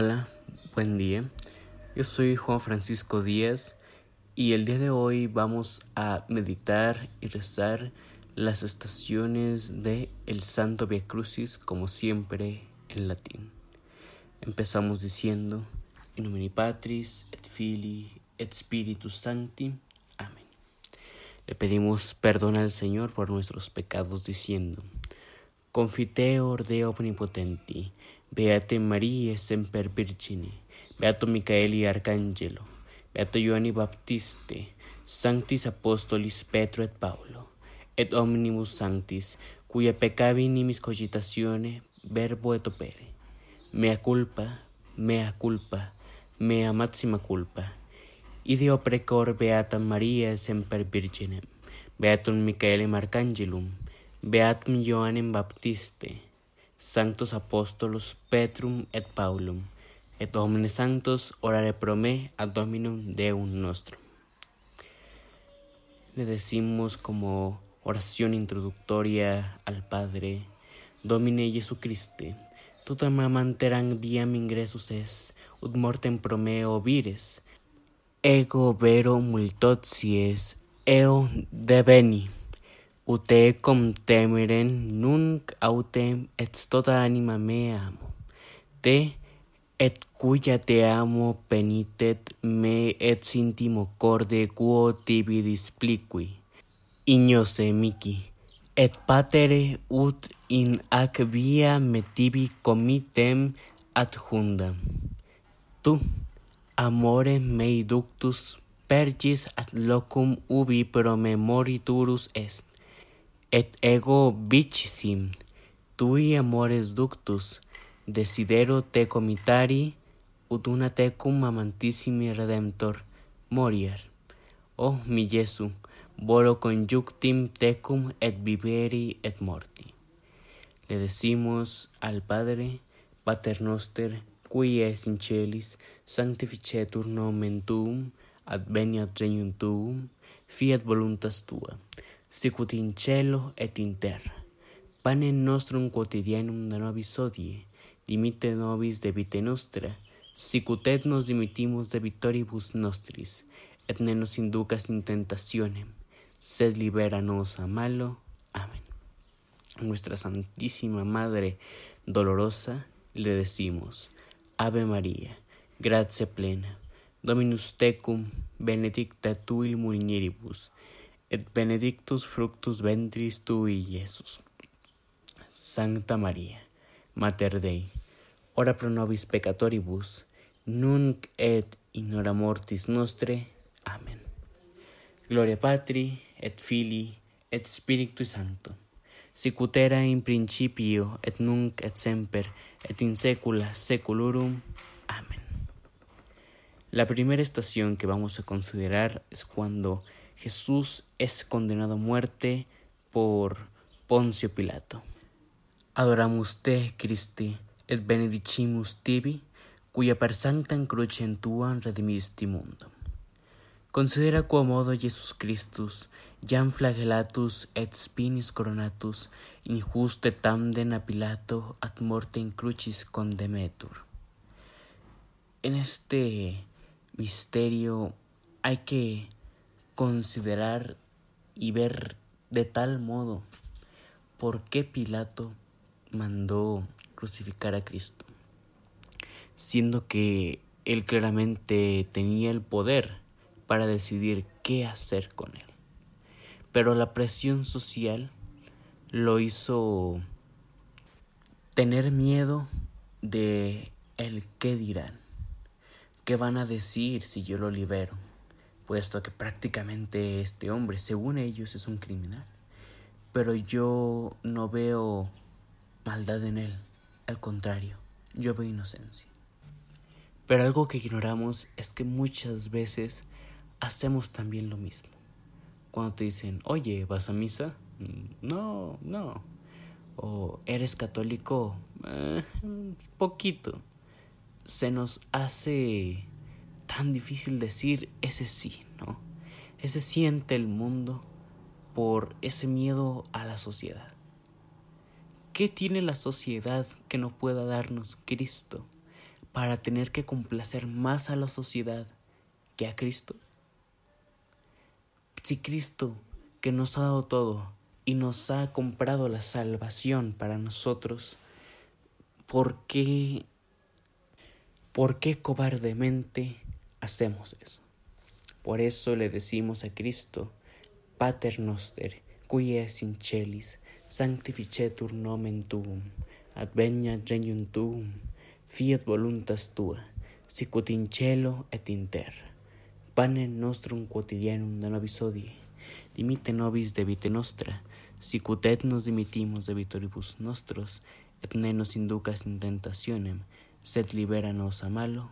Hola, buen día. Yo soy Juan Francisco Díaz y el día de hoy vamos a meditar y rezar las estaciones de el Santo Via Crucis como siempre en latín. Empezamos diciendo In nomine Patris et Filii et Spiritus Sancti. Amén. Le pedimos perdón al Señor por nuestros pecados diciendo Confiteor de omnipotenti, beate Maria semper virgine, beato Micaeli arcangelo, beato Ioanni Baptiste, sanctis apostolis Petro et Paulo, et omnibus sanctis, cuia peccavi nimis cogitatione verbo et opere. Mea culpa, mea culpa, mea maxima culpa. Ideo precor beata Maria semper virginem, beatum Micaelem arcangelum, Beatum Ioannem Baptiste, Sanctos Apostolos Petrum et Paulum, et omnes sanctos orare pro me ad Dominum Deum nostrum. Le decimos como oración introductoria al Padre, Domine Jesucriste, tutam amanterang viam ingressus es, ut mortem pro me vires, ego vero multoties eo deveni Ute cum temeren nunc autem et tota anima mea amo. Te et cuia te amo penitet me et sintimo corde quo tibi displiqui. Ignose mici, et patere ut in ac via me tibi comitem adjundam. Tu, amore mei ductus, pergis ad locum ubi promemoriturus est. et ego vicissim tui amores ductus desidero te comitari ut una tecum amantissimi redemptor moriar o oh, mi Jesu volo conjunctim tecum et viveri et morti. Le decimos al Padre Pater noster qui es in celis sanctificetur nomen tuum adveniat regnum tuum fiat voluntas tua sicut in cielo et in terra. Panem nostrum quotidianum da nobis hodie, dimite nobis debite nostra, sicut et nos dimitimus debitoribus nostris, et ne nos inducas in tentationem, sed libera nos a malo. Amén. Nuestra Santísima Madre dolorosa le decimos, Ave María, gratia plena, Dominus tecum, benedicta tu il mulieribus, et benedictus fructus ventris tui, Iesus. Sancta Maria, Mater Dei, ora pro nobis peccatoribus, nunc et in hora mortis nostre. Amen. Gloria Patri, et Filii, et Spiritui Sancto, sicut era in principio, et nunc et semper, et in saecula saeculorum. Amén. La primera estación que vamos a considerar es cuando Jesús es condenado a muerte por Poncio Pilato. Adoramos te, Christi, et benedicimus tibi, cuya per sanctam crucem tuam redimisti mundo. Considera quomodo Jesus Christus, jam flagellatus et spinis coronatus, injuste tamden a Pilato ad mortem crucis condemetur. En este misterio hay que considerar y ver de tal modo por qué Pilato mandó crucificar a Cristo, siendo que él claramente tenía el poder para decidir qué hacer con él. Pero la presión social lo hizo tener miedo de el qué dirán, qué van a decir si yo lo libero puesto que prácticamente este hombre, según ellos, es un criminal. Pero yo no veo maldad en él, al contrario, yo veo inocencia. Pero algo que ignoramos es que muchas veces hacemos también lo mismo. Cuando te dicen, oye, ¿vas a misa? Mm, no, no. O eres católico? Eh, poquito. Se nos hace tan difícil decir ese sí, ¿no? Ese siente el mundo por ese miedo a la sociedad. ¿Qué tiene la sociedad que no pueda darnos Cristo para tener que complacer más a la sociedad que a Cristo? Si Cristo, que nos ha dado todo y nos ha comprado la salvación para nosotros, ¿por qué, por qué cobardemente hacemos eso? Por eso le decimos a Cristo, Pater noster, qui es in celis, sanctificetur nomen tuum, adveniat regnum tuum, fiat voluntas tua, sicut in cielo et in terra. Pane nostrum quotidianum da nobis hodie, dimite nobis debite nostra, sicut et nos dimitimus debitoribus nostros, et ne nos inducas in tentationem, sed libera nos a malo.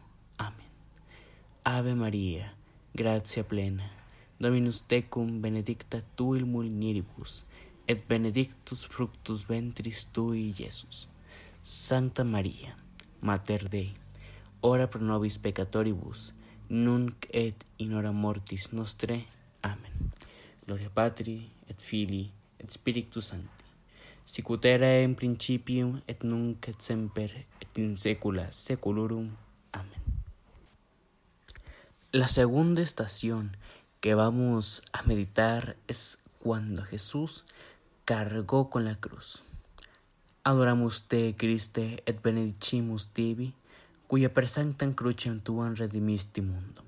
Amen. Ave Maria, gratia plena, Dominus tecum benedicta tu il mulieribus, et benedictus fructus ventris tui, Iesus. Santa Maria, Mater Dei, ora pro nobis peccatoribus, nunc et in hora mortis nostre. Amen. Gloria Patri, et Filii, et Spiritus Sancti, sicut era in principium, et nunc et semper, et in saecula saeculorum. Amén. La segunda estación que vamos a meditar es cuando Jesús cargó con la cruz. Adoramos te, Christe, et benedicimus tibi, cuya per sanctam crucem tuam redimisti mundum.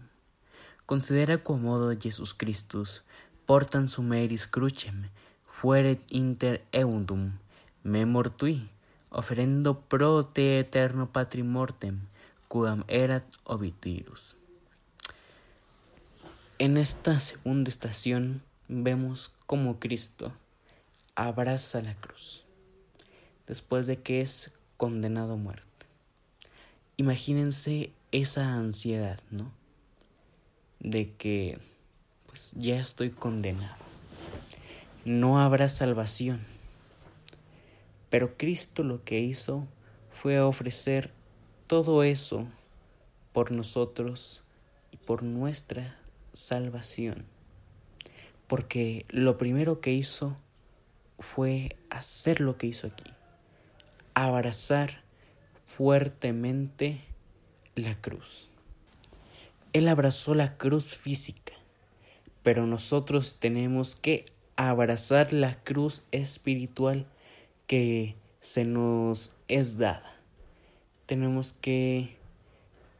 Considera quomodo Jesus Christus portan sumeris crucem, fueret inter eundum, memor tui, oferendo pro te eterno patrimortem, quam erat obitirus. En esta segunda estación vemos cómo Cristo abraza la cruz después de que es condenado a muerte. Imagínense esa ansiedad, ¿no? De que pues ya estoy condenado. No habrá salvación. Pero Cristo lo que hizo fue ofrecer todo eso por nosotros y por nuestra salvación. Porque lo primero que hizo fue hacer lo que hizo aquí abrazar fuertemente la cruz. Él abrazó la cruz física, pero nosotros tenemos que abrazar la cruz espiritual que se nos es dada. Tenemos que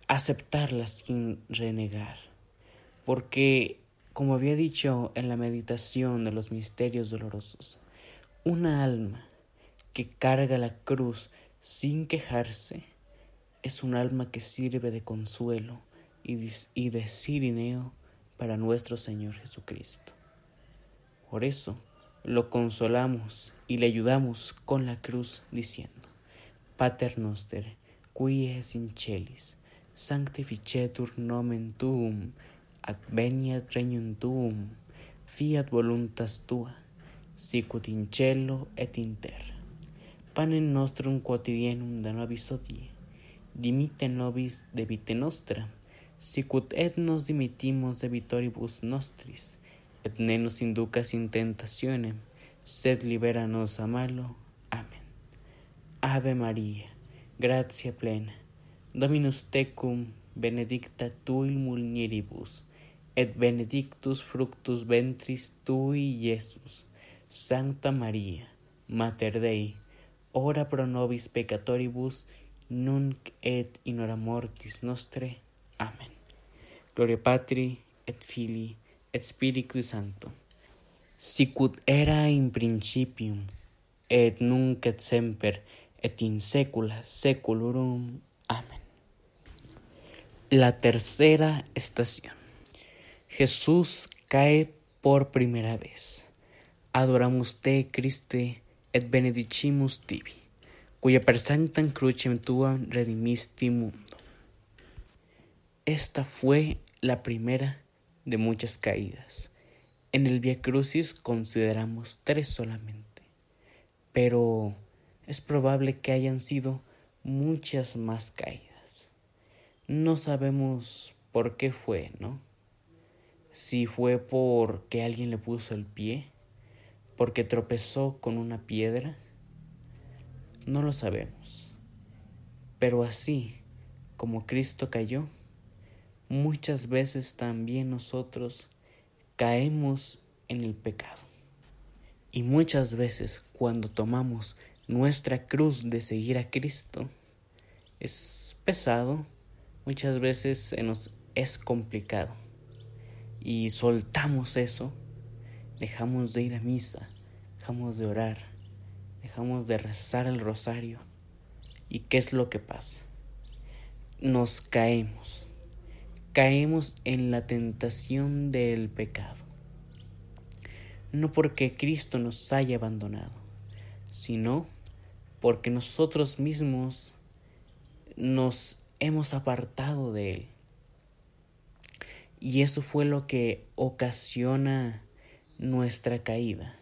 aceptarla sin renegar, porque, como había dicho en la meditación de los misterios dolorosos, una alma que carga la cruz sin quejarse, es un alma que sirve de consuelo y de sirineo para nuestro Señor Jesucristo. Por eso lo consolamos y le ayudamos con la cruz diciendo, Pater noster, qui es in celis, sanctificetur nomen tuum, adveniat regnum tuum, fiat voluntas tua, sicut in cielo et in terra panem nostrum quotidianum da nobis hodie, dimite nobis debite nostra, sicut et nos dimitimus debitoribus nostris, et ne nos inducas in tentationem, sed libera nos a malo. Amen. Ave Maria, gratia plena, Dominus tecum, benedicta tu il mulieribus, et benedictus fructus ventris tui, Iesus. Sancta Maria, Mater Dei, ora pro nobis peccatoribus, nunc et in hora mortis nostre. Amen. Gloria Patri, et Filii, et Spiritus Sancto. Sicut era in principium, et nunc et semper, et in saecula saeculorum. Amén. La tercera estación. Jesús cae por primera vez. Adoramos te, Christe, et benedicimus tibi, cuya per sanctam crucem tuam redimisti mundo. Esta fue la primera de muchas caídas. En el Via Crucis consideramos tres solamente, pero es probable que hayan sido muchas más caídas. No sabemos por qué fue, ¿no? Si fue porque alguien le puso el pie, porque tropezó con una piedra? No lo sabemos. Pero así como Cristo cayó, muchas veces también nosotros caemos en el pecado. Y muchas veces cuando tomamos nuestra cruz de seguir a Cristo, es pesado, muchas veces se nos es complicado. Y soltamos eso, dejamos de ir a misa, dejamos de orar, dejamos de rezar el rosario. ¿Y qué es lo que pasa? Nos caemos, caemos en la tentación del pecado. No porque Cristo nos haya abandonado, sino porque nosotros mismos nos hemos apartado de Él. Y eso fue lo que ocasiona nuestra caída.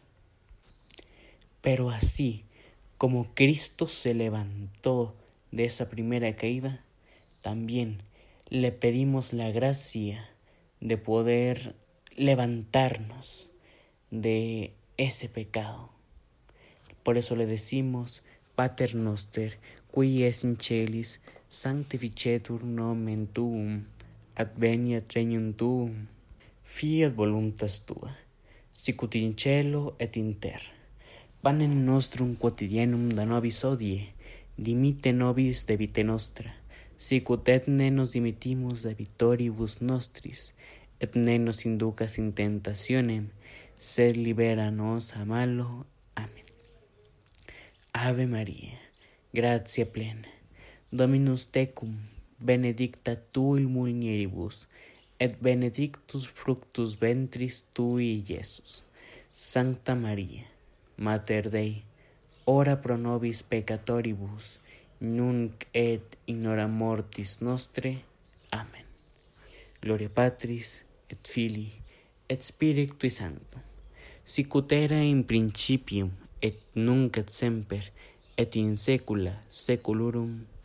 Pero así como Cristo se levantó de esa primera caída, también le pedimos la gracia de poder levantarnos de ese pecado. Por eso le decimos, Pater noster, qui es in celis, sanctificetur nomen tuum, adveniat regnum tuum, fiat voluntas tua, sicut in cielo et in terra. Panem nostrum quotidianum da nobis odie, dimite nobis debite nostra, sicut et ne nos dimitimus debitoribus nostris, et ne nos inducas in tentationem, sed libera nos a malo. Amén. Ave María, gratia plena, Dominus tecum, benedicta tu in mulieribus, et benedictus fructus ventris tui, Iesus. Sancta Maria, Mater Dei, ora pro nobis peccatoribus, nunc et in hora mortis nostre. Amen. Gloria Patris, et Filii, et Spiritui Sancto, sicut era in principium, et nunc et semper, et in saecula saeculorum.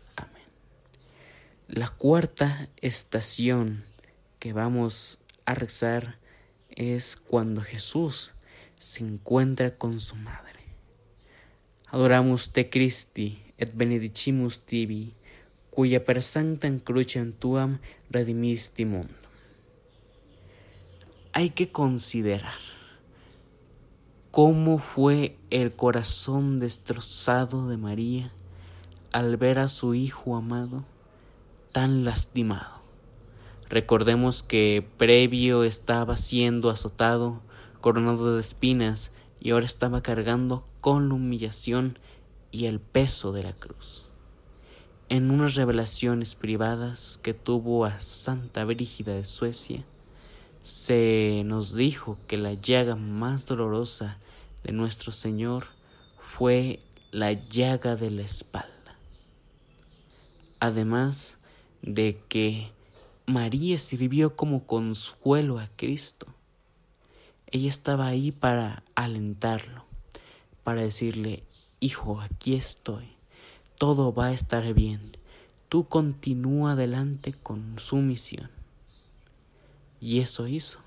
La cuarta estación que vamos a rezar es cuando Jesús se encuentra con su madre. Adoramos te Christi et benedicimus tibi, cuya per sanctam crucem tuam redimisti mundo. Hay que considerar cómo fue el corazón destrozado de María al ver a su hijo amado tan lastimado. Recordemos que previo estaba siendo azotado, coronado de espinas, y ahora estaba cargando con la humillación y el peso de la cruz. En unas revelaciones privadas que tuvo a Santa Brígida de Suecia, se nos dijo que la llaga más dolorosa de nuestro Señor fue la llaga de la espalda. Además de que María sirvió como consuelo a Cristo. Ella estaba ahí para alentarlo, para decirle, Hijo, aquí estoy, todo va a estar bien, tú continúa adelante con su misión. Y eso hizo.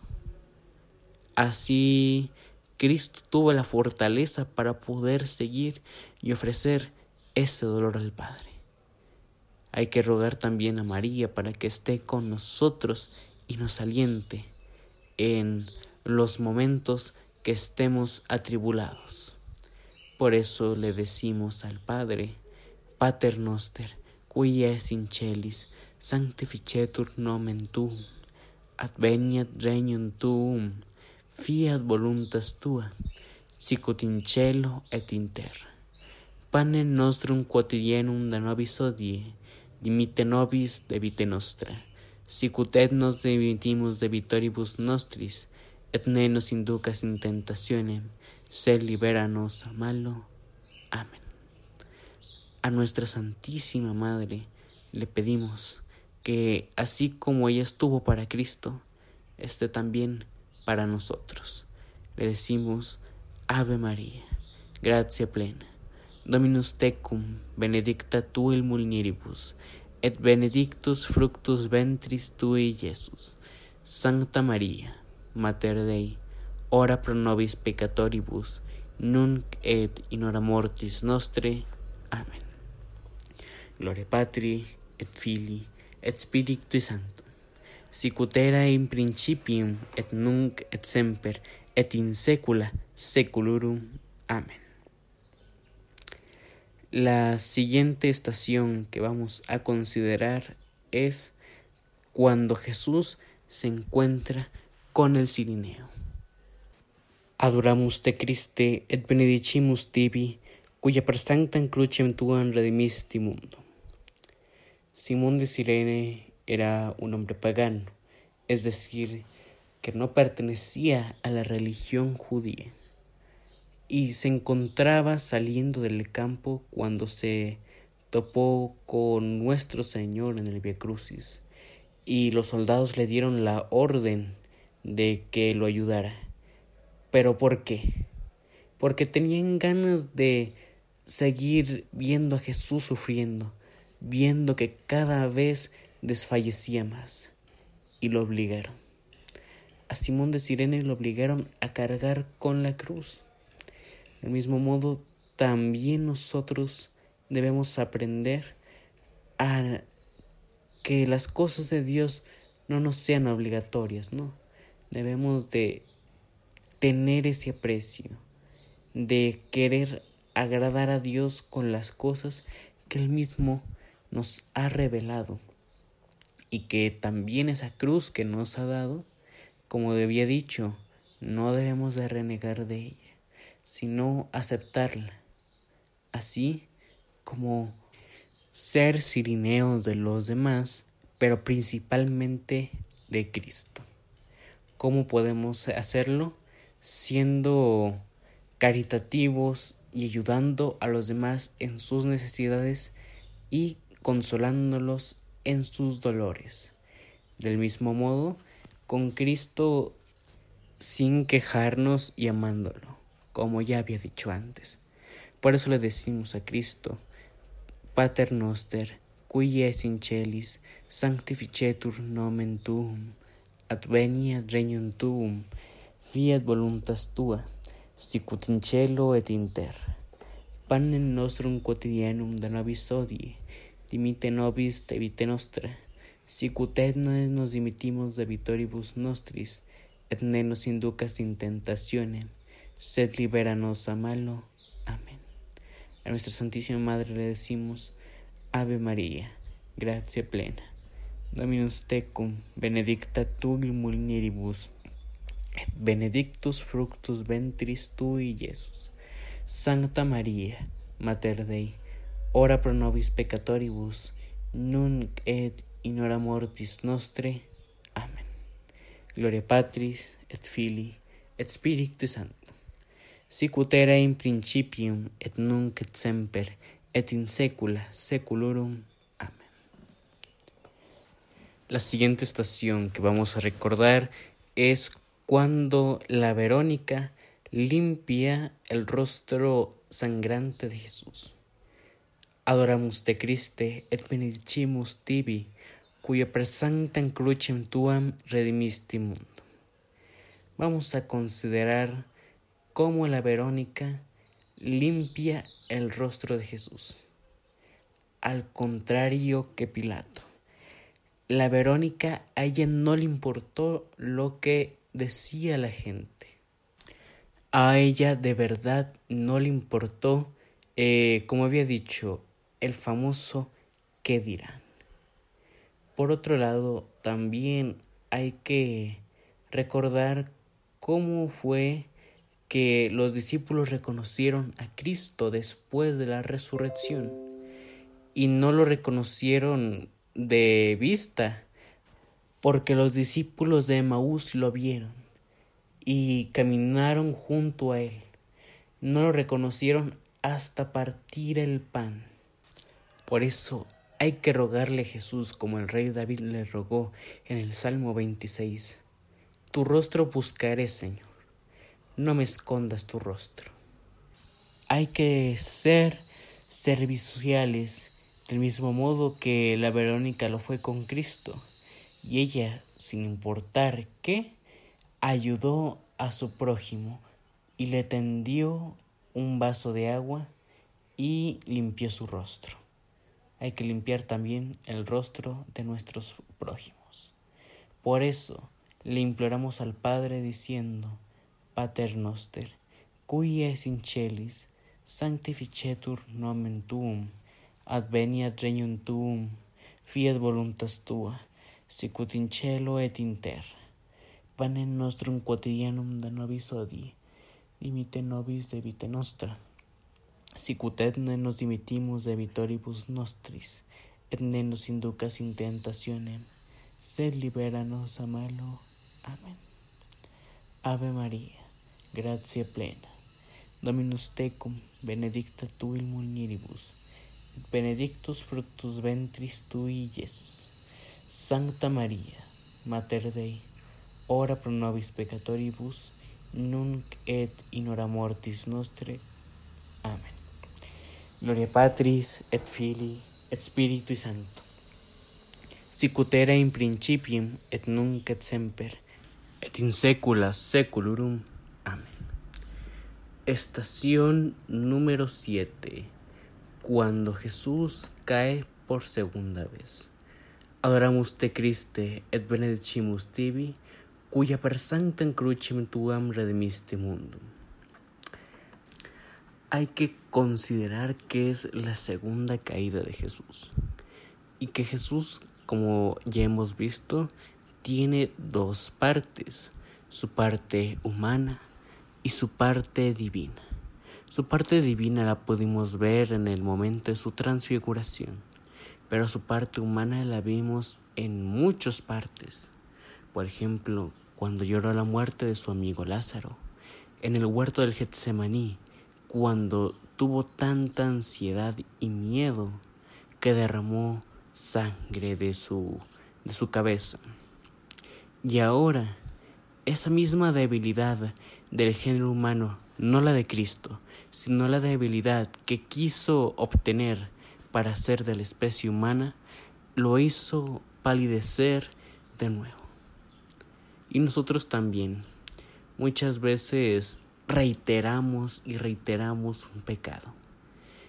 Así Cristo tuvo la fortaleza para poder seguir y ofrecer ese dolor al Padre. Hay que rogar también a María para que esté con nosotros y nos aliente en los momentos que estemos atribulados. Por eso le decimos al Padre, Pater noster, qui es in celis, sanctificetur nomen tuum adveniat regnum tuum, fiat voluntas tua, sicut in cielo et in terra. Panem nostrum quotidianum da nobis odie, dimite nobis debite nostra, sicut et nos dimitimus debitoribus nostris, et ne nos inducas in tentationem, sed liberanos a malo. Amén. A nuestra Santísima Madre le pedimos que así como ella estuvo para Cristo, esté también para nosotros. Le decimos, Ave María, gracia plena, Dominus tecum, benedicta tu in mulieribus, et benedictus fructus ventris tui, Iesus. Sancta Maria, Mater Dei, ora pro nobis peccatoribus, nunc et in hora mortis nostre. Amen. Gloria Patri, et Filii, et Spiritui Sancto, sic ut era in principium, et nunc et semper, et in saecula saeculorum. Amen. La siguiente estación que vamos a considerar es cuando Jesús se encuentra con el Sirineo. Adoramus te Christe et benedicimus tibi, cuya per sanctam crucem tuam redimisti mundo. Simón de Sirene era un hombre pagano, es decir, que no pertenecía a la religión judía, y se encontraba saliendo del campo cuando se topó con nuestro Señor en el Via Crucis, y los soldados le dieron la orden de que lo ayudara. ¿Pero por qué? Porque tenían ganas de seguir viendo a Jesús sufriendo, viendo que cada vez desfallecía más, y lo obligaron. A Simón de Sirene lo obligaron a cargar con la cruz. Del mismo modo, también nosotros debemos aprender a que las cosas de Dios no nos sean obligatorias, ¿no? Debemos de tener ese aprecio, de querer agradar a Dios con las cosas que Él mismo nos ha revelado y que también esa cruz que nos ha dado, como había dicho, no debemos de renegar de ella, sino aceptarla, así como ser sirineos de los demás, pero principalmente de Cristo. ¿Cómo podemos hacerlo? Siendo caritativos y ayudando a los demás en sus necesidades y consolándolos en sus dolores. Del mismo modo, con Cristo sin quejarnos y amándolo, como ya había dicho antes. Por eso le decimos a Cristo, Pater noster, qui es in celis, sanctificetur nomen tuum, adveniat regnum tuum, fiat voluntas tua, sicut in cielo et in terra. Panem nostrum quotidianum da nobis odie, dimite nobis vite nostra, sicut et nos dimitimos de vitoribus nostris, et ne nos inducas in tentationem, sed liberanos a malo. Amén. A nuestra Santísima Madre le decimos, Ave María, gracia plena, Dominus tecum, benedicta tu in et benedictus fructus ventris tui, Iesus. Sancta María, Mater Dei, ora pro nobis peccatoribus, nunc et in hora mortis nostre. Amen. Gloria Patris, et Filii, et Spiritus Sancto. Sicut era in principium, et nunc et semper, et in saecula saeculorum. Amén. La siguiente estación que vamos a recordar es cuando la Verónica limpia el rostro sangrante de Jesús. Adoramus te Christe et benedicimus tibi, cuya per sanctam crucem tuam redimisti mundo. Vamos a considerar cómo la Verónica limpia el rostro de Jesús. Al contrario que Pilato. La Verónica a ella no le importó lo que decía la gente. A ella de verdad no le importó, eh, como había dicho, el famoso ¿qué dirán? Por otro lado, también hay que recordar cómo fue que los discípulos reconocieron a Cristo después de la resurrección y no lo reconocieron de vista porque los discípulos de Emaús lo vieron y caminaron junto a él. No lo reconocieron hasta partir el pan. Por eso hay que rogarle a Jesús como el rey David le rogó en el Salmo 26. Tu rostro buscaré, Señor. No me escondas tu rostro. Hay que ser serviciales del mismo modo que la Verónica lo fue con Cristo. Y ella, sin importar qué, ayudó a su prójimo y le tendió un vaso de agua y limpió su rostro. hay que limpiar también el rostro de nuestros prójimos. Por eso le imploramos al Padre diciendo, Pater noster, cui es in celis, sanctificetur nomen tuum, adveniat regnum tuum, fiat voluntas tua, sicut in cielo et in terra. Panem nostrum quotidianum da nobis odie, dimite nobis de vita nostra, sicut et ne nos dimitimus de vitoribus nostris, et ne nos inducas in tentationem, sed libera nos a malo. Amén. Ave María, gratia plena. Dominus tecum, benedicta tu in mulieribus, benedictus fructus ventris tui, Iesus. Sancta Maria, Mater Dei, ora pro nobis peccatoribus, nunc et in hora mortis nostre. Amen. Gloria Patris et Filii et Spiritui Sancto. Sic ut era in principium et nunc et semper et in saecula saeculorum. Estación número 7. Cuando Jesús cae por segunda vez. Adoramus te Christe et benedicimus tibi, cuya per sanctam crucem tuam redimiste mundum. Hay que considerar que es la segunda caída de Jesús y que Jesús, como ya hemos visto, tiene dos partes, su parte humana y su parte divina. Su parte divina la pudimos ver en el momento de su transfiguración pero su parte humana la vimos en muchas partes. Por ejemplo, cuando lloró la muerte de su amigo Lázaro, en el huerto del Getsemaní, cuando tuvo tanta ansiedad y miedo que derramó sangre de su, de su cabeza. Y ahora, esa misma debilidad del género humano, no la de Cristo, sino la debilidad que quiso obtener para ser de la especie humana, lo hizo palidecer de nuevo. Y nosotros también muchas veces reiteramos y reiteramos un pecado.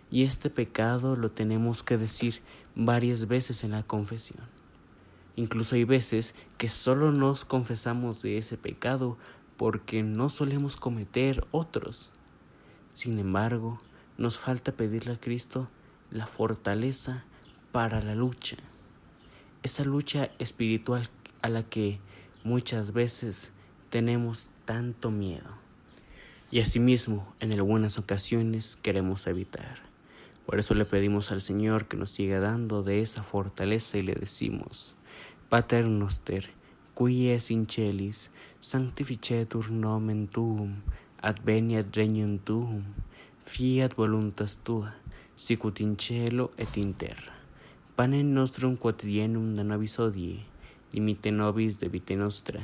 Y este pecado lo tenemos que decir varias veces en la confesión. Incluso hay veces que solo nos confesamos de ese pecado porque no solemos cometer otros. Sin embargo, nos falta pedirle a Cristo la fortaleza para la lucha, esa lucha espiritual a la que muchas veces tenemos tanto miedo y asimismo en algunas ocasiones queremos evitar. Por eso le pedimos al Señor que nos siga dando de esa fortaleza y le decimos, Pater noster, qui es in celis, sanctificetur nomen tuum, adveniat regnum tuum, fiat voluntas tua, sicut in cielo et in terra. Panem nostrum quotidianum da nobis odie, dimite nobis de vite nostra,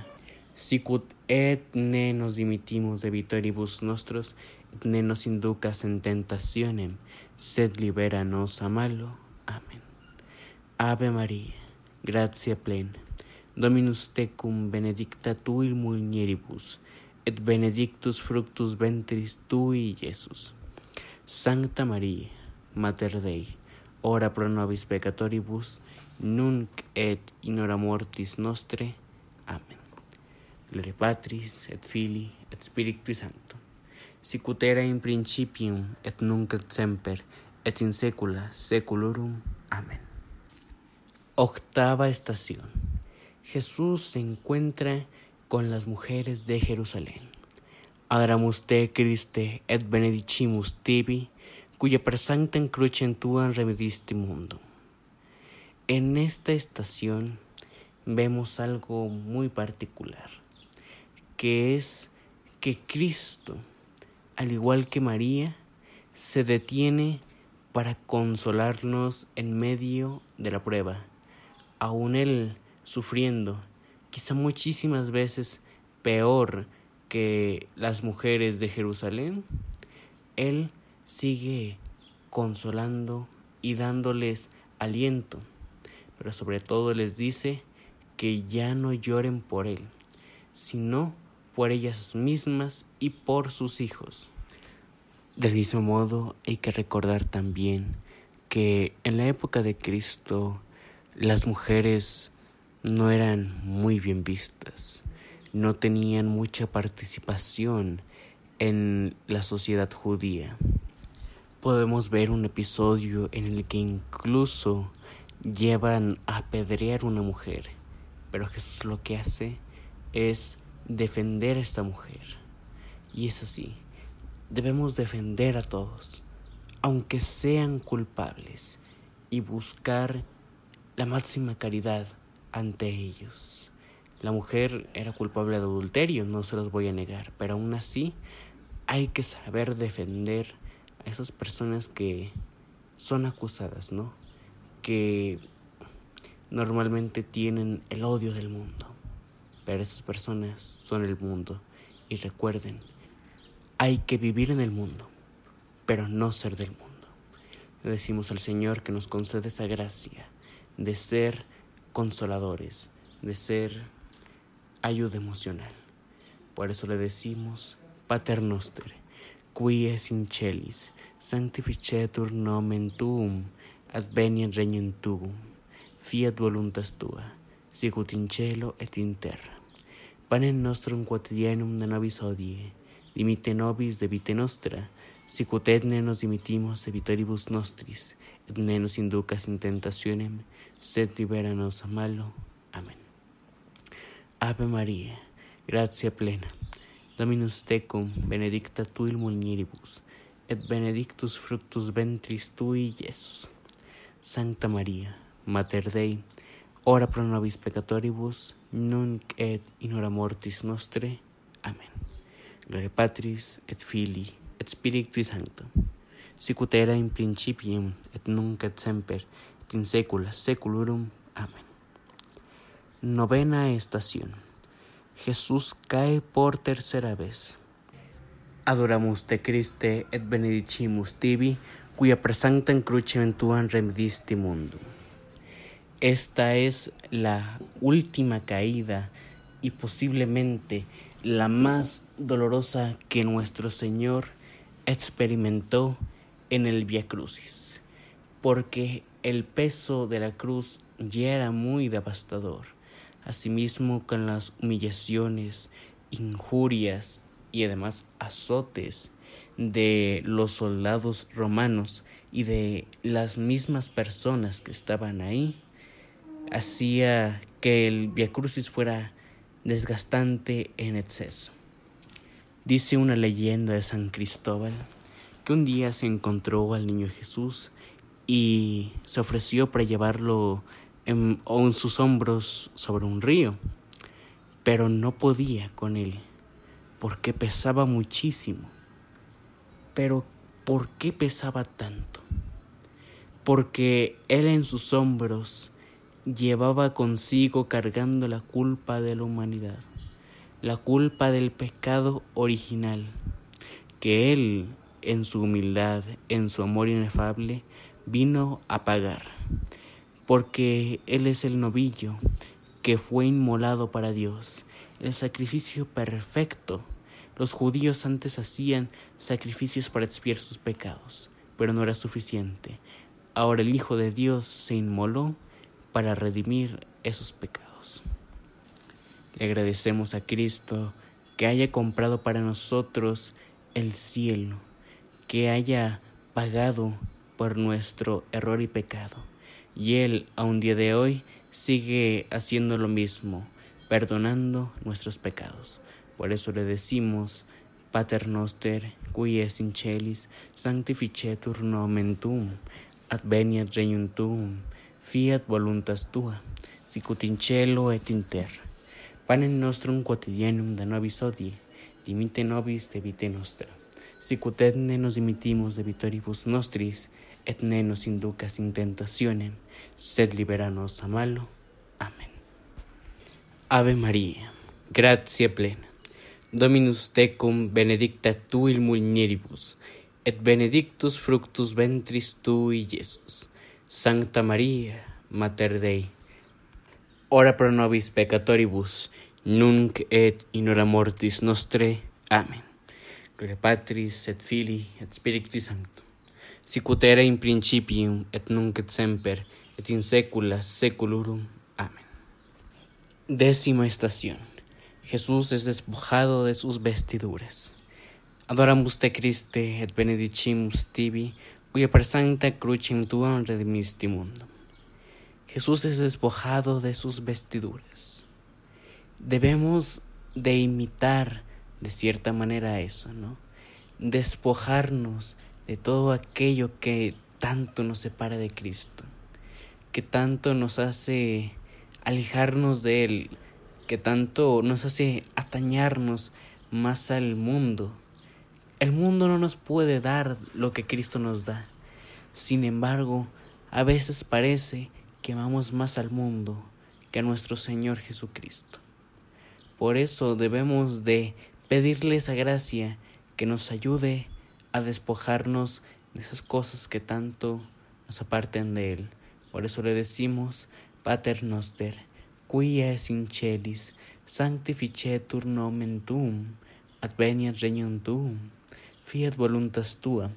sicut et ne nos dimitimus de vitoribus nostros, et ne nos inducas en tentationem, sed libera nos a malo. Amén. Ave María, gratia plena, Dominus tecum benedicta tu il mulieribus, et benedictus fructus ventris tui, Iesus. Sancta María, Mater Dei, ora pro nobis peccatoribus, nunc et in hora mortis nostre. Amen. Gloria Patris, et Filii, et Spiritui Sancto, sicut era in principium, et nunc et semper, et in saecula saeculorum. Amén. Octava estación. Jesús se encuentra con las mujeres de Jerusalén. Adoramus te, Christe, et benedicimus tibi, cuya per sanctam crucem tuam remediste mundo. En esta estación vemos algo muy particular, que es que Cristo, al igual que María, se detiene para consolarnos en medio de la prueba, aún Él sufriendo, quizá muchísimas veces peor que las mujeres de Jerusalén, Él sigue consolando y dándoles aliento, pero sobre todo les dice que ya no lloren por Él, sino por ellas mismas y por sus hijos. Del mismo modo hay que recordar también que en la época de Cristo las mujeres no eran muy bien vistas, no tenían mucha participación en la sociedad judía. Podemos ver un episodio en el que incluso llevan a apedrear una mujer, pero Jesús lo que hace es defender a esta mujer. Y es así, debemos defender a todos, aunque sean culpables, y buscar la máxima caridad ante ellos. La mujer era culpable de adulterio, no se los voy a negar, pero aún así hay que saber defender a esas personas que son acusadas, ¿no? Que normalmente tienen el odio del mundo, pero esas personas son el mundo. Y recuerden, hay que vivir en el mundo, pero no ser del mundo. Le decimos al Señor que nos concede esa gracia de ser consoladores, de ser ayuda emocional. Por eso le decimos Pater Noster, qui es in celis, sanctificetur nomen tuum, adveniat regnum tuum, fiat voluntas tua, sicut in cielo et in terra. Panem nostrum quotidianum de nobis hodie, dimite nobis de vite nostra, sicut et ne nos dimitimos de vitoribus nostris, et ne nos inducas in tentationem, sed libera nos a malo. Amén. Ave María, gratia plena, Dominus tecum, benedicta tu il mulieribus, et benedictus fructus ventris tui, Iesus. Sancta María, Mater Dei, ora pro nobis peccatoribus, nunc et in hora mortis nostre. Amén. Gloria Patris, et Filii, et Spiritui Sancto, sicut in principium, et nunc et semper, et in saecula saeculorum. Novena estación. Jesús cae por tercera vez. Adoramus te Christe et benedicimus tibi, cuya presanctam crucem tuam remedisti mundo. Esta es la última caída y posiblemente la más dolorosa que nuestro Señor experimentó en el Via Crucis, porque el peso de la cruz ya era muy devastador. Asimismo, con las humillaciones, injurias y además azotes de los soldados romanos y de las mismas personas que estaban ahí, hacía que el Via Crucis fuera desgastante en exceso. Dice una leyenda de San Cristóbal que un día se encontró al niño Jesús y se ofreció para llevarlo en, sus hombros sobre un río, pero no podía con él porque pesaba muchísimo. Pero ¿por qué pesaba tanto? Porque él en sus hombros llevaba consigo cargando la culpa de la humanidad, la culpa del pecado original, que él, en su humildad, en su amor inefable, vino a pagar, porque él es el novillo que fue inmolado para Dios, el sacrificio perfecto. Los judíos antes hacían sacrificios para expiar sus pecados, pero no era suficiente. Ahora el Hijo de Dios se inmoló para redimir esos pecados. Le agradecemos a Cristo que haya comprado para nosotros el cielo, que haya pagado por nuestro error y pecado. Y Él, a un día de hoy, sigue haciendo lo mismo, perdonando nuestros pecados. Por eso le decimos, Pater noster, qui es in celis, sanctificetur nomen tuum, adveniat regnum fiat voluntas tua, sicut in cielo et in. Panem nostrum quotidianum da nobis hodie, dimite nobis de vite nostra, sicut et ne nos dimitimos de vitoribus nostris, et ne nos inducas in tentationem, sed libera nos a malo. Amén. Ave María, gratia plena, Dominus tecum benedicta tu il mulieribus, et benedictus fructus ventris tui, Iesus. Sancta María, Mater Dei, ora pro nobis peccatoribus, nunc et in hora mortis nostre. Amen. Gloria Patris et Filii et Spiritui Sancto, sicut era in principium et nunc et semper et in saecula saeculorum. Amén. Décima estación. Jesús es despojado de sus vestiduras. Adoramus te Christe et benedicimus tibi, cuya per sancta crucem tuam redimisti mundo. Jesús es despojado de sus vestiduras. Debemos de imitar de cierta manera eso, ¿no? Despojarnos de todo aquello que tanto nos separa de Cristo, que tanto nos hace alejarnos de Él, que tanto nos hace atañarnos más al mundo. El mundo no nos puede dar lo que Cristo nos da. Sin embargo, a veces parece que amamos más al mundo que a nuestro Señor Jesucristo. Por eso debemos de pedirle esa gracia que nos ayude a despojarnos de esas cosas que tanto nos aparten de Él. Por eso le decimos, Pater Noster, quia es in celis, sanctificetur nomen tuum, adveniat regnum tuum, fiat voluntas tua,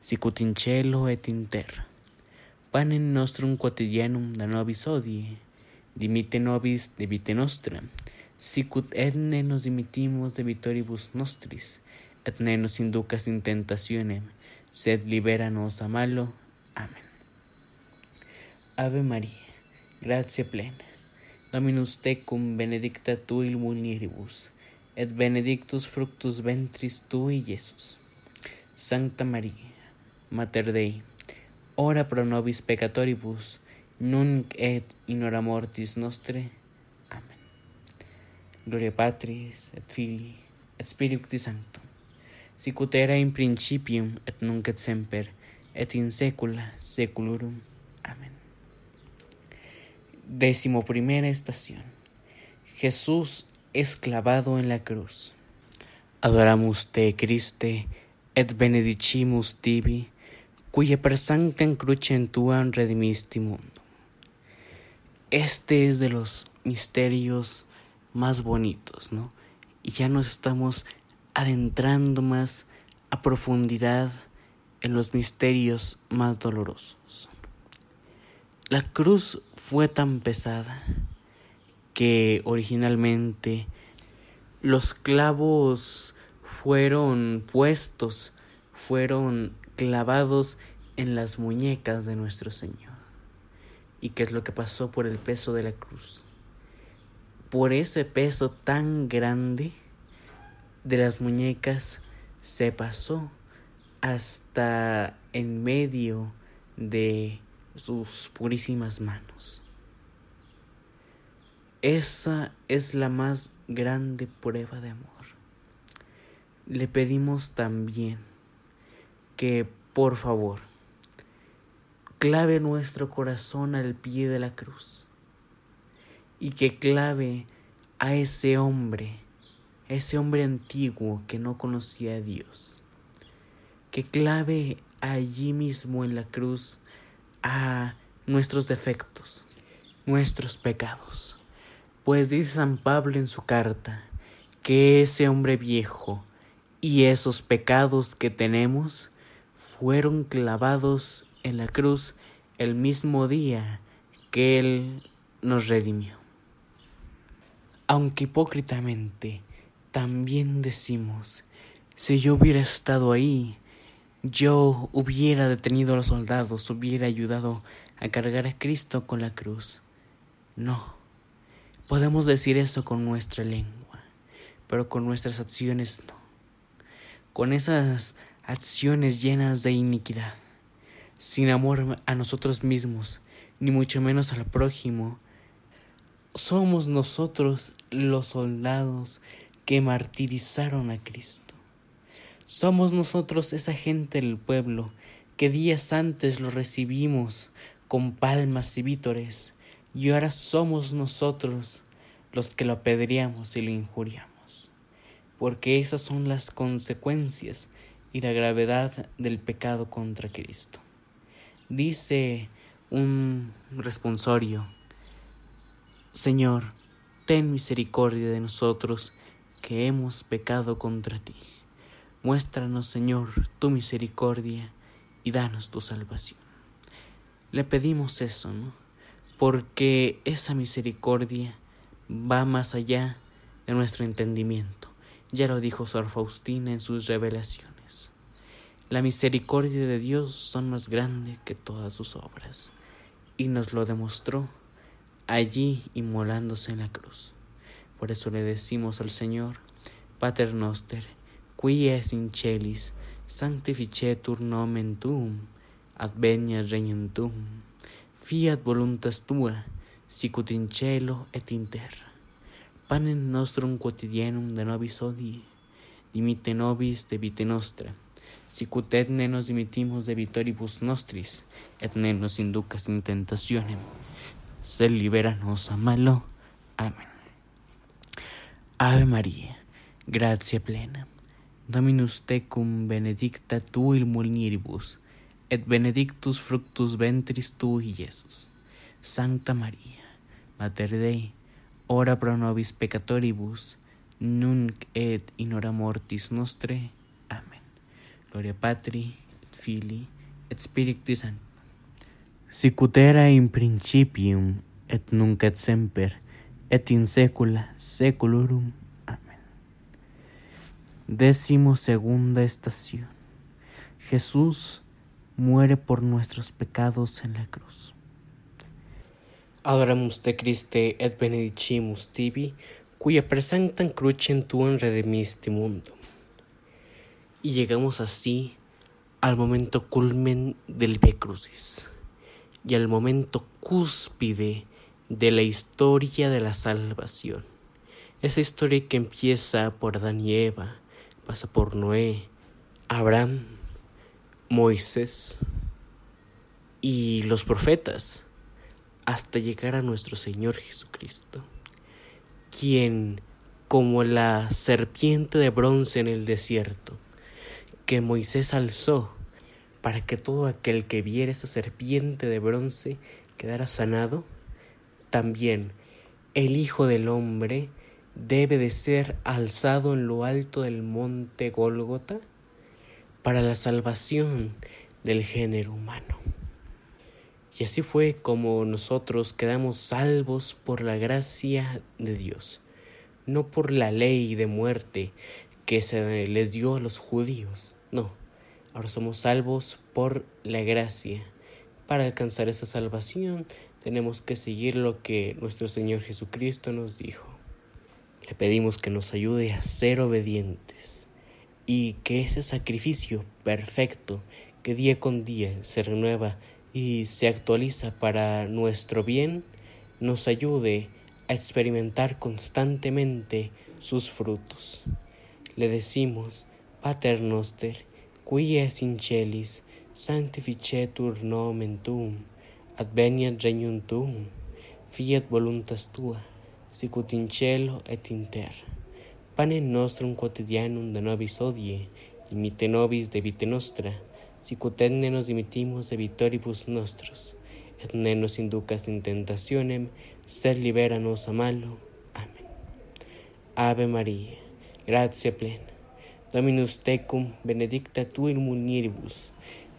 sicut in cielo et in. Panem nostrum quotidianum da nobis odie, dimite nobis debite nostra, sicut etne nos dimitimus de vitoribus nostris, et ne nos inducas in tentationem, sed libera nos a malo. Amén. Ave María, gratia plena, Dominus tecum benedicta tu il mulieribus, et benedictus fructus ventris tui, Iesus. Sancta María, Mater Dei, ora pro nobis peccatoribus, nunc et in hora mortis nostre. Amen. Gloria Patris, et Filii, et Spiritus Sanctum, sicut era in principium, et nunc et semper, et in saecula saeculorum. Amén. Décimo primera estación. Jesús es clavado en la cruz. Adoramus te, Christe, et benedicimus tibi, cuya per sanctam crucem tuam redimisti mundo. Este es de los misterios más bonitos, ¿no? Y ya nos estamos adentrando más a profundidad en los misterios más dolorosos. La cruz fue tan pesada que originalmente los clavos fueron puestos, fueron clavados en las muñecas de nuestro Señor. ¿Y qué es lo que pasó por el peso de la cruz? Por ese peso tan grande de las muñecas se pasó hasta en medio de sus purísimas manos. Esa es la más grande prueba de amor. Le pedimos también que, por favor, clave nuestro corazón al pie de la cruz y que clave a ese hombre, ese hombre antiguo que no conocía a Dios, que clave allí mismo en la cruz a nuestros defectos, nuestros pecados. Pues dice San Pablo en su carta que ese hombre viejo y esos pecados que tenemos fueron clavados en la cruz el mismo día que Él nos redimió. Aunque hipócritamente también decimos, si yo hubiera estado ahí, yo hubiera detenido a los soldados, hubiera ayudado a cargar a Cristo con la cruz. No, podemos decir eso con nuestra lengua, pero con nuestras acciones no. Con esas acciones llenas de iniquidad, sin amor a nosotros mismos, ni mucho menos al prójimo, somos nosotros los soldados que martirizaron a Cristo. Somos nosotros esa gente del pueblo que días antes lo recibimos con palmas y vítores, y ahora somos nosotros los que lo apedreamos y lo injuriamos, porque esas son las consecuencias y la gravedad del pecado contra Cristo. Dice un responsorio, Señor, ten misericordia de nosotros que hemos pecado contra ti. Muéstranos, Señor, tu misericordia y danos tu salvación. Le pedimos eso, ¿no? Porque esa misericordia va más allá de nuestro entendimiento. Ya lo dijo Sor Faustina en sus revelaciones. La misericordia de Dios son más grande que todas sus obras, y nos lo demostró allí inmolándose en la cruz. Por eso le decimos al Señor, Pater noster, qui es in celis, sanctificetur nomen tuum, adveniat regnum tuum, fiat voluntas tua, sicut in cielo et in terra. Panem nostrum quotidianum de nobis odie, dimite nobis de vite nostra, sicut et ne nos dimitimos de vitoribus nostris, et ne nos inducas in tentationem, sed libera nos a malo. Amén. Ave María, gratia plena, Dominus tecum benedicta tu il mulieribus, et benedictus fructus ventris tui, Iesus. Sancta María, Mater Dei, ora pro nobis peccatoribus, nunc et in hora mortis nostre. Amen. Gloria Patri, et Filii, et Spiritus Sancti. Sicut era in principium, et nunc et semper, et in saecula saeculorum. Décimo segunda estación. Jesús muere por nuestros pecados en la cruz. Adoramus te Christe et benedicimus tibi, cuya presentan crucem tuum redemiste mundo. Y llegamos así al momento culmen del Via Crucis y al momento cúspide de la historia de la salvación. Esa historia que empieza por Adán y Eva, pasa por Noé, Abraham, Moisés y los profetas hasta llegar a nuestro Señor Jesucristo, quien, como la serpiente de bronce en el desierto, que Moisés alzó para que todo aquel que viera esa serpiente de bronce quedara sanado, también el Hijo del Hombre debe de ser alzado en lo alto del monte Gólgota para la salvación del género humano. Y así fue como nosotros quedamos salvos por la gracia de Dios, no por la ley de muerte que se les dio a los judíos, no, ahora somos salvos por la gracia. Para alcanzar esa salvación tenemos que seguir lo que nuestro Señor Jesucristo nos dijo. Le pedimos que nos ayude a ser obedientes y que ese sacrificio perfecto que día con día se renueva y se actualiza para nuestro bien, nos ayude a experimentar constantemente sus frutos. Le decimos, Pater noster, qui es in celis, sanctificetur nomen tuum, adveniat regnum tuum, fiat voluntas tua, sicut in cielo et in terra. Pane nostrum quotidianum de nobis odie, imite nobis de vite nostra, sicut et ne nos dimitimus de vitoribus nostros, et ne nos inducas in tentationem, sed libera nos a malo. Amen. Ave María, gratia plena, Dominus tecum benedicta tu in munieribus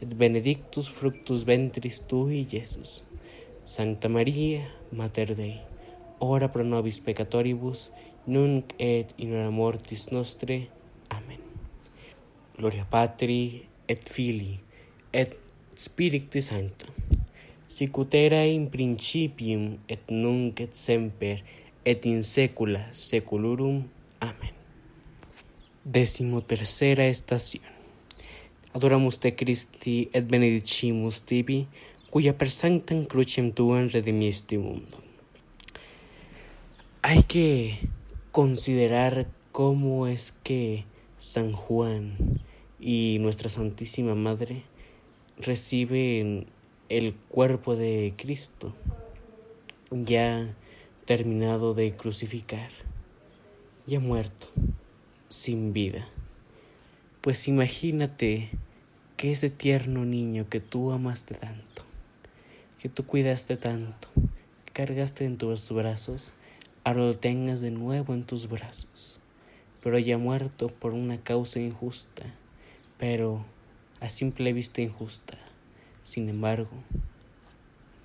et benedictus fructus ventris tui Iesus Sancta Maria Mater Dei ora pro nobis peccatoribus nunc et in hora mortis nostre. Amen. Gloria Patri et Filii et Spiritus Sancta sic ut era in principium et nunc et semper et in saecula saeculorum. Amen. Décimo tercera estación. Adoramus te Christi et benedicimus tibi, cuya per sanctam crucem tuam redimiste mundo hay que considerar cómo es que San Juan y nuestra Santísima Madre reciben el cuerpo de Cristo ya terminado de crucificar, ya muerto, sin vida. Pues imagínate que ese tierno niño que tú amaste tanto, que tú cuidaste tanto, cargaste en tus brazos, ahora lo tengas de nuevo en tus brazos, pero haya muerto por una causa injusta, pero a simple vista injusta. Sin embargo,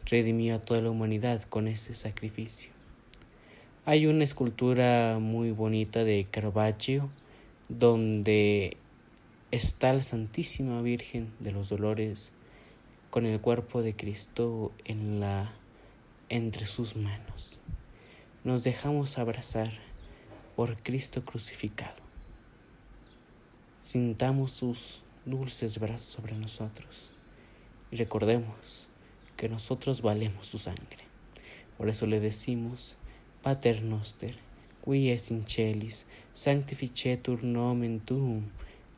redimió a toda la humanidad con ese sacrificio. Hay una escultura muy bonita de Caravaggio donde está la Santísima Virgen de los Dolores con el cuerpo de Cristo en la entre sus manos. Nos dejamos abrazar por Cristo crucificado. Sintamos sus dulces brazos sobre nosotros y recordemos que nosotros valemos su sangre. Por eso le decimos, Pater noster, qui es in celis, sanctificetur nomen tuum,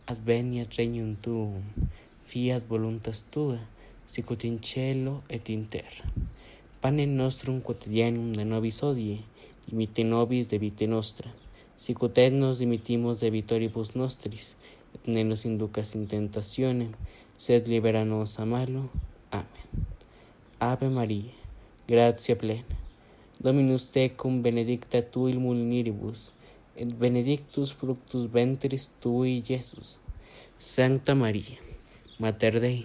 adveniat regnum tuum, fiat voluntas tua, sicut in cielo et in terra. Panem nostrum quotidianum de nobis odie, dimite nobis de vite nostra, sicut et nos dimitimos de vitoribus nostris, et ne nos inducas in tentationem, sed libera nos a malo. Amén. Ave María, gratia plena, Dominus tecum benedicta tu il mulieribus, et benedictus fructus ventris tui, Iesus. Sancta Maria, Mater Dei,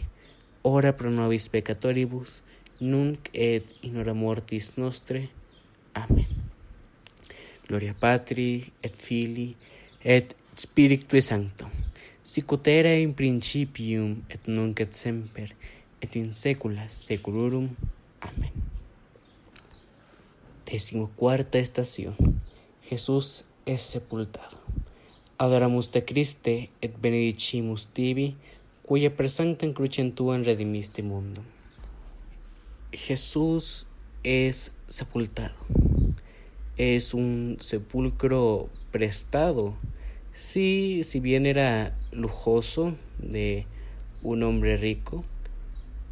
ora pro nobis peccatoribus, nunc et in hora mortis nostre. Amen. Gloria Patri, et Filii, et Spiritui Sancto, sicut era in principium, et nunc et semper, et in saecula saeculorum. Amen. Decimocuarta estación. Jesús es sepultado. Adoramus te Christe et benedicimus tibi, cuya per sanctam crucem tuam redimiste mundo. Jesús es sepultado. Es un sepulcro prestado. Sí, si bien era lujoso de un hombre rico,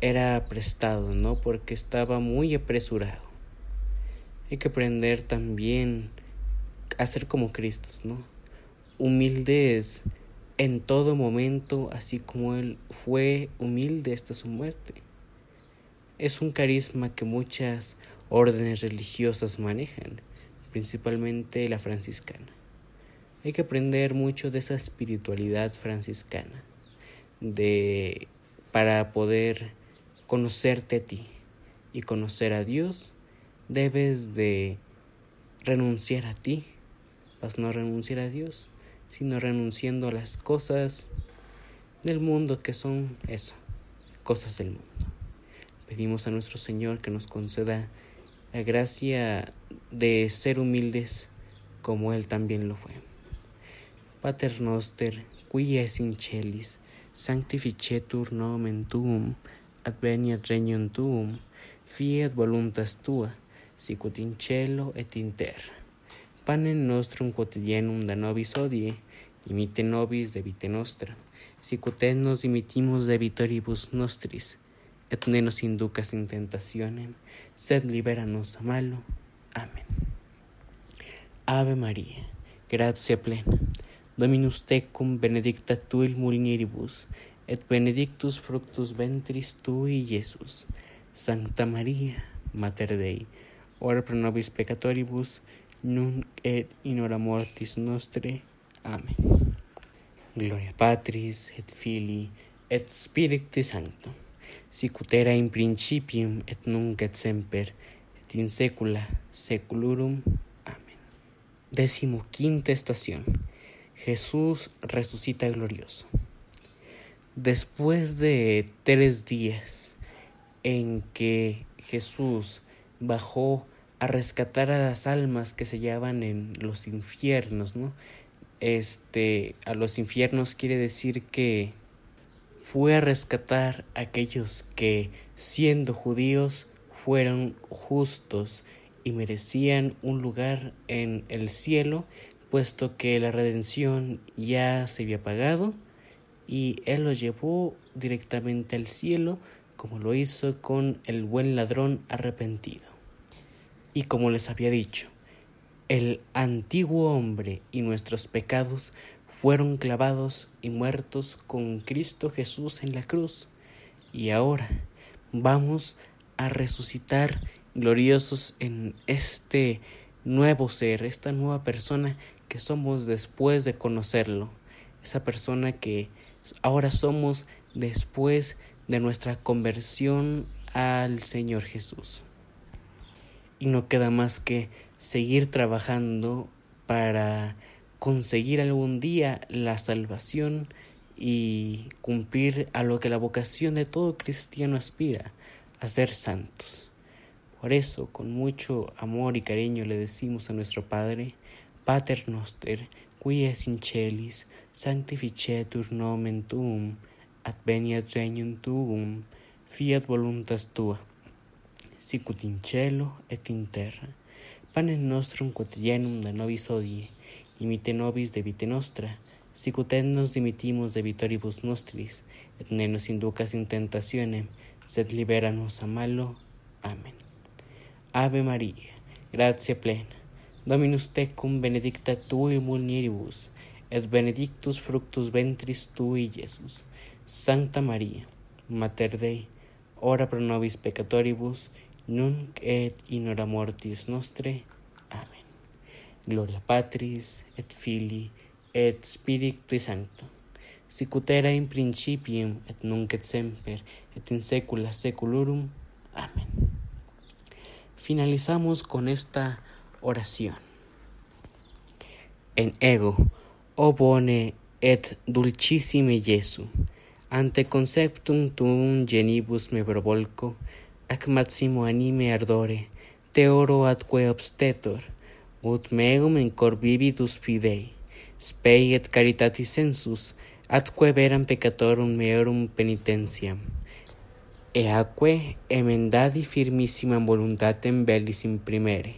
era prestado, ¿no? Porque estaba muy apresurado. Hay que aprender también a ser como Cristos, ¿no? Humildes en todo momento, así como Él fue humilde hasta su muerte. Es un carisma que muchas órdenes religiosas manejan, principalmente la franciscana. Hay que aprender mucho de esa espiritualidad franciscana, de para poder conocerte a ti y conocer a Dios, debes de renunciar a ti, vas no renunciar a Dios, sino renunciando a las cosas del mundo que son eso, cosas del mundo. Pedimos a nuestro Señor que nos conceda la gracia de ser humildes como Él también lo fue. Pater noster, qui es in sanctificetur nomen tuum, adveniat regnum tuum, fiat voluntas tua, sicut in cielo et in terra. Panem nostrum quotidianum da nobis odie, imite nobis de vite nostra, sicut et nos imitimus de vitoribus nostris, et ne nos inducas in tentationem, sed libera nos a malo. Amén. Ave María, gratia plena, Dominus tecum benedicta tu il mulieribus, et benedictus fructus ventris tui, Iesus. Sancta María, Mater Dei, ora pro nobis peccatoribus, nunc et in hora mortis nostre. Amén. Gloria Patris, et Filii, et Spiritus Sancto, sicut era in principium, et nunc et semper, et in saecula saeculorum. Amén. Décimo quinta estación. Jesús resucita glorioso. Después de tres días en que Jesús bajó a rescatar a las almas que se hallaban en los infiernos, ¿no? Este, a los infiernos quiere decir que fue a rescatar a aquellos que, siendo judíos, fueron justos y merecían un lugar en el cielo, puesto que la redención ya se había pagado y Él los llevó directamente al cielo como lo hizo con el buen ladrón arrepentido. Y como les había dicho, el antiguo hombre y nuestros pecados fueron clavados y muertos con Cristo Jesús en la cruz, y ahora vamos a resucitar gloriosos en este nuevo ser, esta nueva persona que somos después de conocerlo, esa persona que ahora somos después de nuestra conversión al Señor Jesús. Y no queda más que seguir trabajando para conseguir algún día la salvación y cumplir a lo que la vocación de todo cristiano aspira, a ser santos. Por eso, con mucho amor y cariño le decimos a nuestro Padre, Pater noster, qui es in celis, sanctificetur nomen tuum, adveniat regnum tuum, fiat voluntas tua, sicut in cielo et in terra. Panem nostrum quotidianum da nobis odie, imite nobis de vite nostra, sicut et nos dimitimus de vitoribus nostris, et ne nos inducas in tentationem, sed libera nos a malo. Amen. Ave Maria, gratia plena, Dominus tecum benedicta tui mulieribus, et benedictus fructus ventris tui, Iesus. Sancta Maria, Mater Dei, ora pro nobis peccatoribus, nunc et in hora mortis nostre. Amen. Gloria Patris, et Filii, et Spiritui Sancto, sicut in principium, et nunc et semper, et in saecula saeculorum. Amén. Finalizamos con esta oración. En ego, o bone et dulcissime Jesu, ante conceptum tuum genibus me provolco, ac maximo anime ardore, te oro atque obstetor, ut meum in cor vividus fidei, spei et caritatis sensus, atque veram peccatorum meorum penitentiam, e aque emendadi firmissima voluntatem bellis imprimere,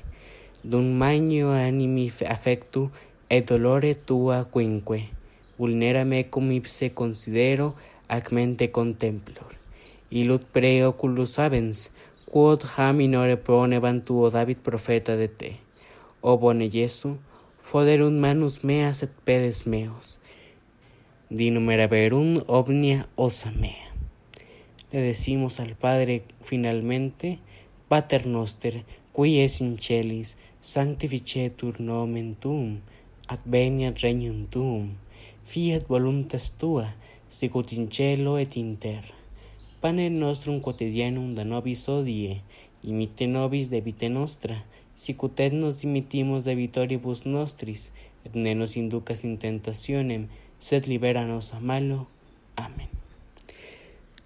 dum magno animi affectu et dolore tua quinque, vulnera me cum ipse considero ac mente contemplor. Illut pre oculus avens, quod ha minore pronebant tuo David profeta de te. O bone Jesu, foderum manus meas et pedes meos. Dinumeraverum omnia osa mea. Le decimos al Padre finalmente, Pater noster, qui es in celis, sanctificetur nomen tuum, adveniat regnum tuum, fiat voluntas tua, sicut in cielo et in terra. Pane nostrum quotidianum da nobis odie, imite nobis de vite nostra, sicut et nos dimitimus de vitoribus nostris, et ne nos inducas in tentationem, sed libera nos a malo. Amen.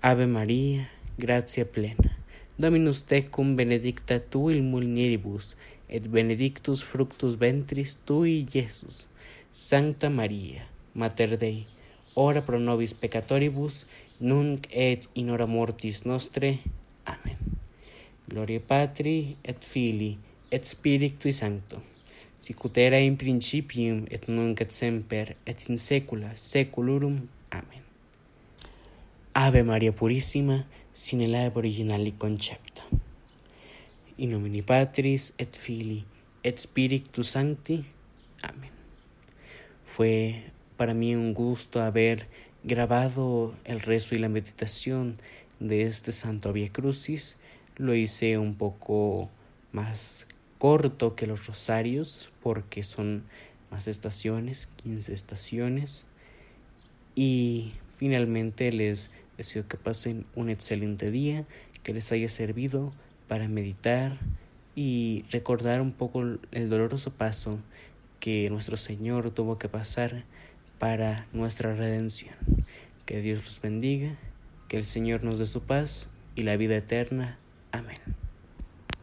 Ave Maria, gratia plena. Dominus tecum benedicta tu il mulieribus, et benedictus fructus ventris tui, Iesus. Sancta Maria, Mater Dei, ora pro nobis peccatoribus, nunc et in hora mortis nostre. Amen. Gloria Patri et Filii et Spiritui Sancto. Sicut era in principium et nunc et semper et in saecula saeculorum. Amen. Ave Maria purissima, sine labor originali concepta. In nomine Patris et Filii et Spiritus Sancti. Amen. Fue para mí un gusto haber grabado el rezo y la meditación de este Santo Via Crucis. Lo hice un poco más corto que los rosarios porque son más estaciones, 15 estaciones. Y finalmente les deseo que pasen un excelente día, que les haya servido para meditar y recordar un poco el doloroso paso que nuestro Señor tuvo que pasar para nuestra redención. Que Dios los bendiga, que el Señor nos dé su paz y la vida eterna. Amén.